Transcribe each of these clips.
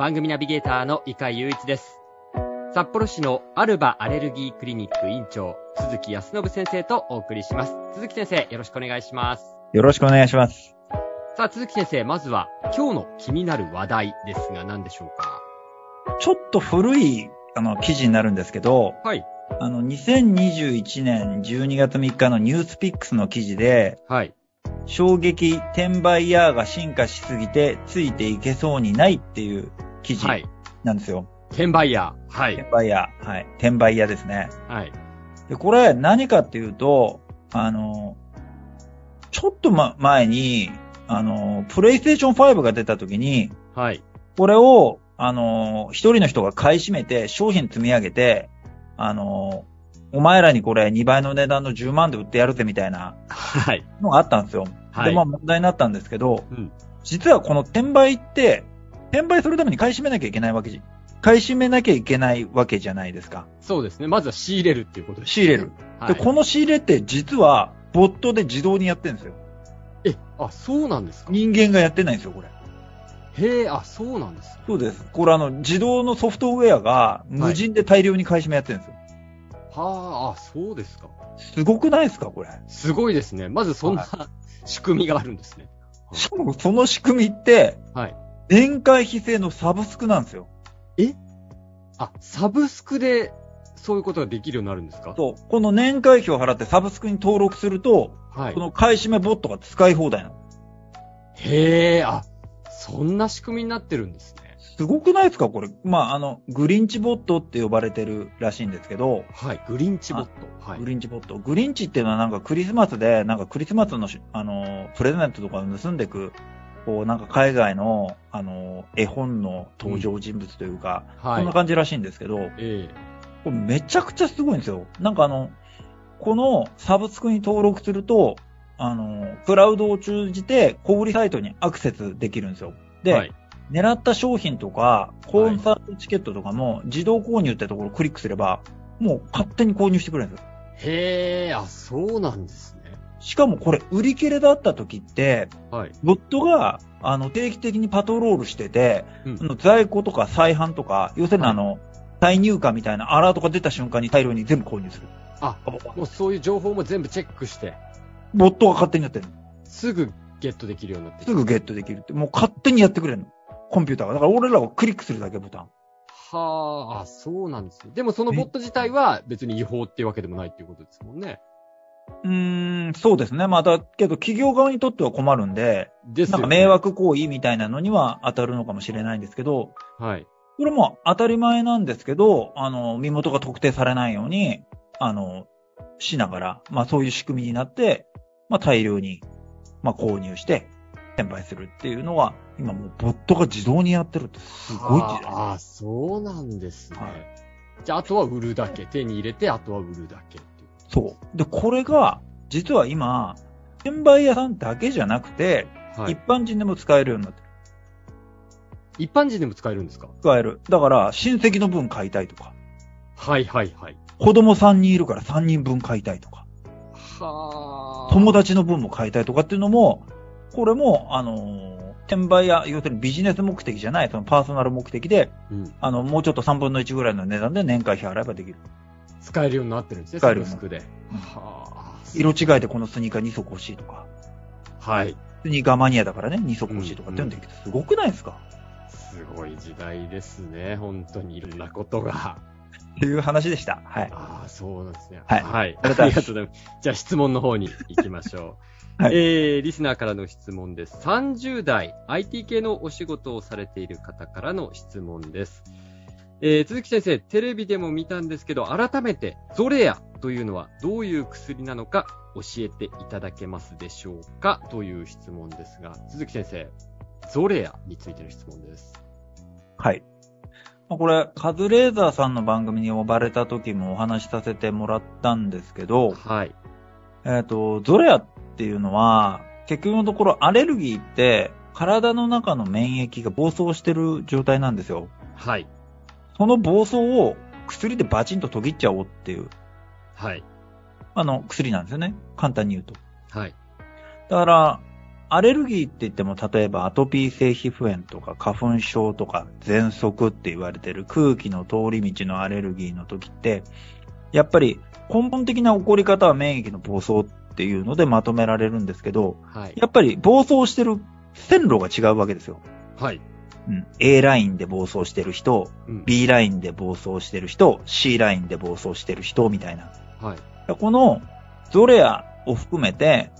番組ナビゲーターの伊海雄一です。札幌市のアルバアレルギークリニック院長鈴木康信先生とお送りします。鈴木先生よろしくお願いします。よろしくお願いします。さあ鈴木先生まずは今日の気になる話題ですが何でしょうか？ちょっと古い、あの、記事になるんですけど、はい。あの、2021年12月3日のニュースピックスの記事で、はい。衝撃転売ヤーが進化しすぎてついていけそうにないっていう記事はいなんですよ。転売ヤーはい転売ヤー。はい。転売ヤーですね。はいで、これ何かっていうと、あの、ちょっとま、前に、あの、プレイステーション5が出た時に、はいこれを、あの、一人の人が買い占めて、商品積み上げて、あの、お前らにこれ2倍の値段の10万で売ってやるぜみたいなはいのがあったんですよ。はいで、まあ問題になったんですけど、うん実はこの転売って、転売するために買い占めなきゃいけないわけじ、買い占めなきゃいけないわけじゃないですか。そうですねまずは仕入れるっていうことです仕入れる。はいで、この仕入れって実は、ボットで自動にやってるんですよ。えあそうなんですか？人間がやってないんですよ、これ。へえあそうなんですそうです。これあの、自動のソフトウェアが無人で大量に買い占めやってるんですよ。はああそうですかすごくないですか、これ。すごいですねまずそんな仕組みがあるんですねしかもその仕組みって、はい年会費制のサブスクなんですよ。あサブスクでそういうことができるようになるんですか？そう。この年会費を払ってサブスクに登録すると、はいこの買い占めボットが使い放題なの。へえ、あ、そんな仕組みになってるんですね。すごくないですか？これ。まあ、あの、グリンチボットって呼ばれてるらしいんですけど、はい。グリンチボット。はいグ。リンチボット。グリンチっていうのはなんかクリスマスで、なんかクリスマスのし、あの、プレゼントとかを盗んでく、こう、なんか海外の、あの、絵本の登場人物というか、はいそんな。感じらしいんですけど、えこれめちゃくちゃすごいんですよ。なんかあの、このサブスクに登録すると、あの、クラウドを通じて小売サイトにアクセスできるんですよ。で、えはい。狙った商品とか、コンサートチケットとかも自動購入ってところをクリックすれば、もう勝手に購入してくれるんですよ。へえ、あ、そうなんですね。しかもこれ売り切れだった時って、はい。ボットが、あの、定期的にパトロールしてて、うんあの在庫とか再販とか、要するにはいあの、再入荷みたいなアラートが出た瞬間に大量に全部購入する。あ、もうそういう情報も全部チェックして、ボットが勝手にやってるの。すぐゲットできるようになってすぐゲットできるって、もう勝手にやってくれるの。コンピューターが。だから俺らはクリックするだけボタン。はあ、あ、そうなんですね。でもそのボット自体は別に違法っていうわけでもないっていうことですもんね。うーん、そうですね。まあだけど企業側にとっては困るんで、でね。なんか迷。惑行為みたいなのには当たるのかもしれないんですけど、はい。これも当たり前なんですけど、あの、身元が特定されないように、あの、しながら、まあそういう仕組みになって、まあ大量に、まあ購入して、転売するっていうのは、今もうボットが自動にやってるってすごい時代。ああ、そうなんですね。はいじゃあ、あとは売るだけ。手に入れて、あとは売るだけ。そう。で、これが、実は今、転売屋さんだけじゃなくて、はい一。般人でも使えるようになってる。一般人でも使えるんですか？使える。だから、親戚の分買いたいとか、はいはいはい。子供3人いるから3人分買いたいとか、はあ。友達の分も買いたいとかっていうのも、これも、あのー転売屋、要するにビジネス目的じゃない、そのパーソナル目的で、うん。あの、もうちょっと3分の1ぐらいの値段で年会費払えばできる。使えるようになってるんですね、使えるようにサブスクで。うんはあ。色違いでこのスニーカー2足欲しいとか、はい。スニーカーマニアだからね、2足欲しいとかって言うんだけど、すごくないですか？すごい時代ですね、本当にいろんなことが。っていう話でした。はい。ああ、そうなんですね。はいはい。ありがとうございますありがとうございます。じゃあ質問の方に行きましょう。はいえー、リスナーからの質問です。30代、IT 系のお仕事をされている方からの質問です。えー、鈴木先生、テレビでも見たんですけど、改めて、ゾレアというのはどういう薬なのか教えていただけますでしょうか？という質問ですが、鈴木先生、ゾレアについての質問です。はい。まあこれ、カズレーザーさんの番組に呼ばれた時もお話しさせてもらったんですけど、はい。えっ、と、ゾレアっていうのは、結局のところアレルギーって、体の中の免疫が暴走してる状態なんですよ。はい。その暴走を薬でバチンと途切っちゃおうっていう、はい。あの、薬なんですよね。簡単に言うと。はい。だから、アレルギーって言っても、例えばアトピー性皮膚炎とか花粉症とか喘息って言われてる空気の通り道のアレルギーの時って、やっぱり根本的な起こり方は免疫の暴走っていうのでまとめられるんですけど、はい。やっぱり暴走してる線路が違うわけですよ。はい。うん。A ラインで暴走してる人、うん。B ラインで暴走してる人、C ラインで暴走してる人みたいな。はい。このゾレアを含めて、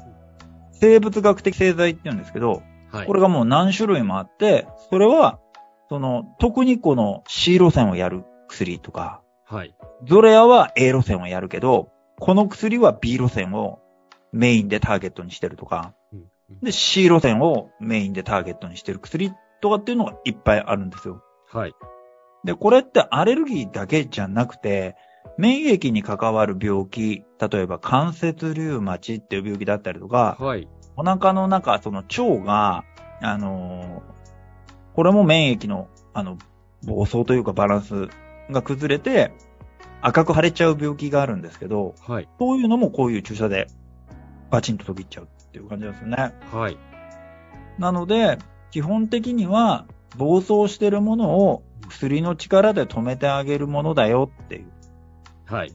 生物学的製剤って言うんですけど、はい。これがもう何種類もあって、それは、その、特にこの C 路線をやる薬とか、はい。ゾレアは A 路線をやるけど、この薬は B 路線をメインでターゲットにしてるとか、うんで C 路線をメインでターゲットにしてる薬とかっていうのがいっぱいあるんですよ。はい。で、これってアレルギーだけじゃなくて、免疫に関わる病気、例えば関節リウマチっていう病気だったりとか、はい。お腹の中、その腸が、あのーこれも免疫の、あの、暴走というかバランスが崩れて、赤く腫れちゃう病気があるんですけど、はい。そういうのもこういう注射でバチンと途切っちゃうっていう感じなんですよね。はい。なので、基本的には、暴走してるものを薬の力で止めてあげるものだよっていう。はい。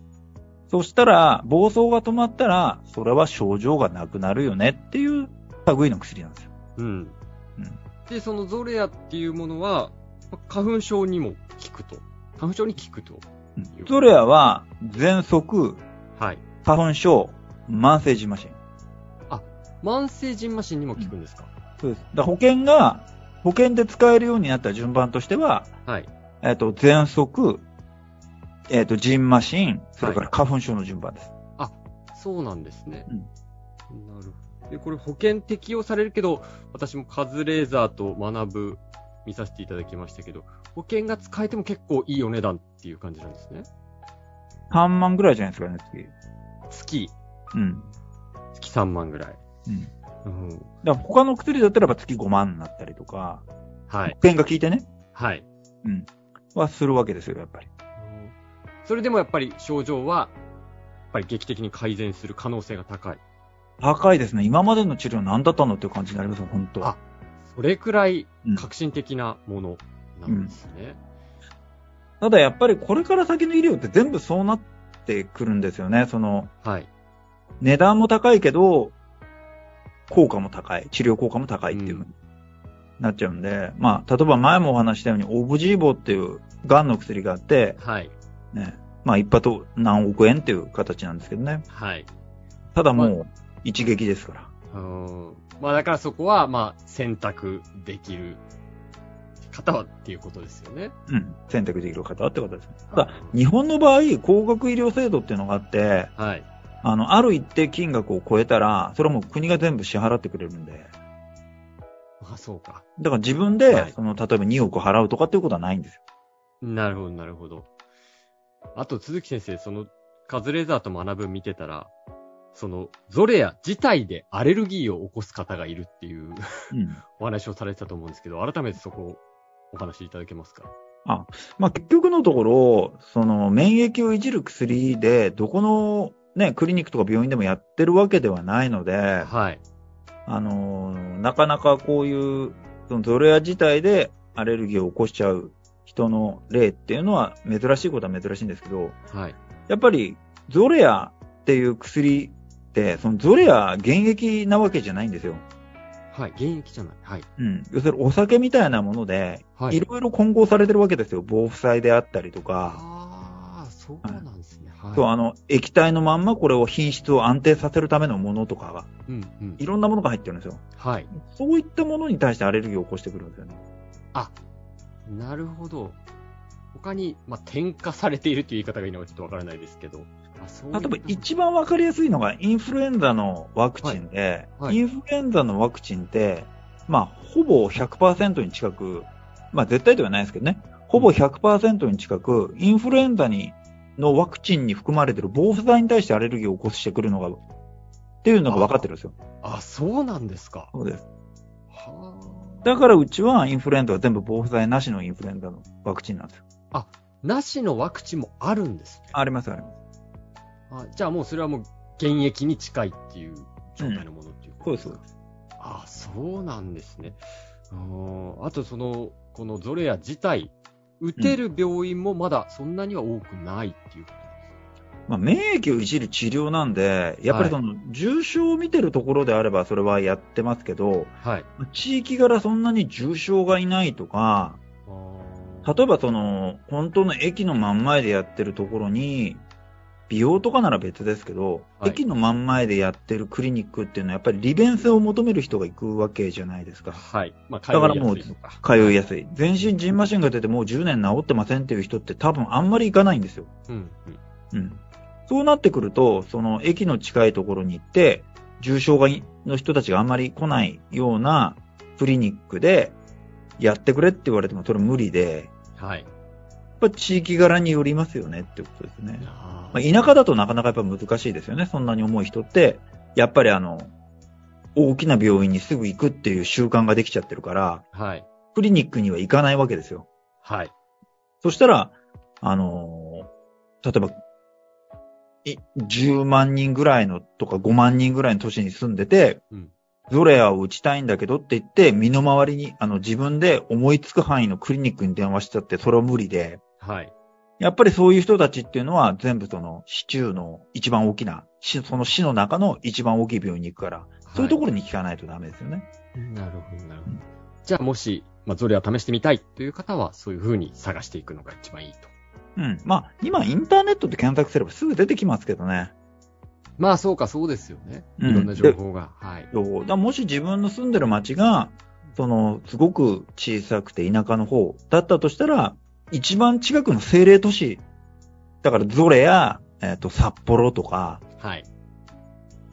そしたら、暴走が止まったら、それは症状がなくなるよねっていう類の薬なんですよ。うん。うんで、そのゾレアっていうものは、ま花粉症にも効くと。花粉症に効くと。ゾレアは、喘息、はい。花粉症、慢性ジンマシン。慢性ジンマシンにも効くんですか、そうです。だ保険が、保険で使えるようになった順番としては、はい。えっ、と、喘息、えっ、と、ジンマシン、それから花粉症の順番です。そうなんですね。うんなるほど。で、これ保険適用されるけど、私もカズレーザーと学ぶ見させていただきましたけど、保険が使えても結構いいお値段っていう感じなんですね。3万ぐらいじゃないですかね、次。月、うん。月3万ぐらい。うん。うん。だから他の薬だったらば月5万になったりとか、はい。保険が効いてね、はい。うん。はするわけですよ、やっぱり。それでもやっぱり症状は、やっぱり劇的に改善する可能性が高い。高いですね。今までの治療何だったのっていう感じになりますよ、本当あそれくらいうん革新的なものなんですね。ただやっぱりこれから先の医療って全部そうなってくるんですよね。その、はい。値段も高いけど、効果も高い。治療効果も高いっていうふうになっちゃうんで、まあ、例えば前もお話ししたように、オブジーボっていう癌の薬があって、はい。ね、まあ一発何億円っていう形なんですけどね。はい。ただもう、一撃ですから。うん。まあだからそこは、まあ選択できる方はっていうことですよね。うん。選択できる方ってことです。ただ、日本の場合、高額医療制度っていうのがあって、はい。あの、ある一定金額を超えたら、それはもう国が全部支払ってくれるんで、あ、そうか。だから自分で、はいその、例えば2億払うとかっていうことはないんですよ。なるほど、なるほど。あと、鈴木先生、その、カズレーザーと学ぶ見てたら、その、ゾレア自体でアレルギーを起こす方がいるっていううん。お話をされてたと思うんですけど、改めてそこをお話しいただけますか？まあ結局のところ、その、免疫をいじる薬で、どこの、ね、クリニックとか病院でもやってるわけではないので、はい。あのーなかなかこういう、そのゾレア自体でアレルギーを起こしちゃう人の例っていうのは珍しいことは珍しいんですけど、はい。やっぱりゾレアっていう薬って、そのゾレア現役なわけじゃないんですよ。はい。現役じゃない。はい。うん。要するにお酒みたいなもので、はいいろいろ混合されてるわけですよ。防腐剤であったりとか、ああ、そうなんですね。はい。そう、あの、液体のまんまこれを品質を安定させるためのものとかが、うん、うん。いろんなものが入ってるんですよ。はい。そういったものに対してアレルギーを起こしてくるんですよね。あ、なるほど。他に、まあ、添加されているという言い方がいいのかちょっとわからないですけど。例えば一番わかりやすいのがインフルエンザのワクチンで、はいはいインフルエンザのワクチンって、まあ、ほぼ100%に近く、まあ絶対ではないですけどね、ほほぼ100%に近く、インフルエンザに、のワクチンに含まれてる防腐剤に対してアレルギーを起こしてくるのが、っていうのが分かってるんですよ。あ、そうなんですか。そうです。はだからうちはインフルエンザは全部防腐剤なしのインフルエンザのワクチンなんですよ。あ。なしのワクチンもあるんですね。ありますあります。あじゃあもうそれはもう現役に近いっていう状態のものっていうことそうです、そうです。あ、そうなんですね。ああとその、このゾレア自体、打てる病院もまだそんなには多くないっていうことまあ、免疫をいじる治療なんで、やっぱりその、重症を見てるところであればそれはやってますけど、はい。地域柄そんなに重症がいないとか、あ例えばその、本当の駅の真ん前でやってるところに、美容とかなら別ですけど、はい駅の真ん前でやってるクリニックっていうのはやっぱり利便性を求める人が行くわけじゃないですか。はい。まあ、だからもう通いやすい。全身ジンマシンが出てもう10年治ってませんっていう人って多分あんまり行かないんですよ。うん、うん。うん。そうなってくると、その駅の近いところに行って、重症がいの人たちがあんまり来ないようなクリニックでやってくれって言われてもそれ無理で、はい。やっぱ地域柄によりますよねってことですね。あまあ、田舎だとなかなかやっぱ難しいですよね。そんなに重い人って、やっぱりあの、大きな病院にすぐ行くっていう習慣ができちゃってるから、はい。クリニックには行かないわけですよ。はい。そしたら、あのー例えば、い10万人ぐらいのとか5万人ぐらいの都市に住んでて、うんゾレアを打ちたいんだけどって言って、身の回りに、あの、自分で思いつく範囲のクリニックに電話しちゃって、それは無理で、はい。やっぱりそういう人たちっていうのは全部その市中の一番大きな、市その市の中の一番大きい病院に行くから、そういうところに聞かないとダメですよね。なるほど、なるほど。じゃあ、もし、まあ、ゾレア試してみたいという方は、そういう風に探していくのが一番いいと。うん。まあ、今インターネットで検索すればすぐ出てきますけどね。まあ、そうか、そうですよね。うんいろんな情報が。はい。そうだもし自分の住んでる町が、その、すごく小さくて田舎の方だったとしたら、一番近くの政令都市、だからゾレや、えっ、と、札幌とか、はい。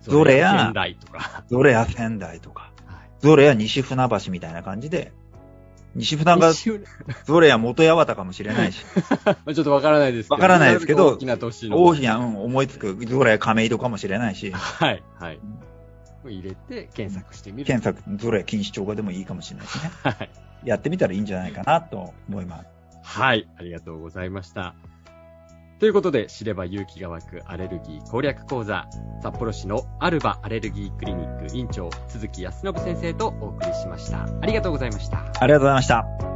ゾレや仙台とか。ゾレや仙台とか、はい。ゾレや西船橋みたいな感じで、西船がゾレや元八幡かもしれないし、まあちょっとわからないですけど。わからないですけど大きな都市の。大きな、うん、思いつく、ゾレや亀戸かもしれないし、はい。はい。入れて検索してみる。検索、ゾレや錦糸町がでもいいかもしれないしね。はい。やってみたらいいんじゃないかなと思います。はい。ありがとうございました。ということで、知れば勇気が湧くアレルギー攻略講座、札幌市のアルバアレルギークリニック院長、鈴木康信先生とお送りしました。ありがとうございました。ありがとうございました。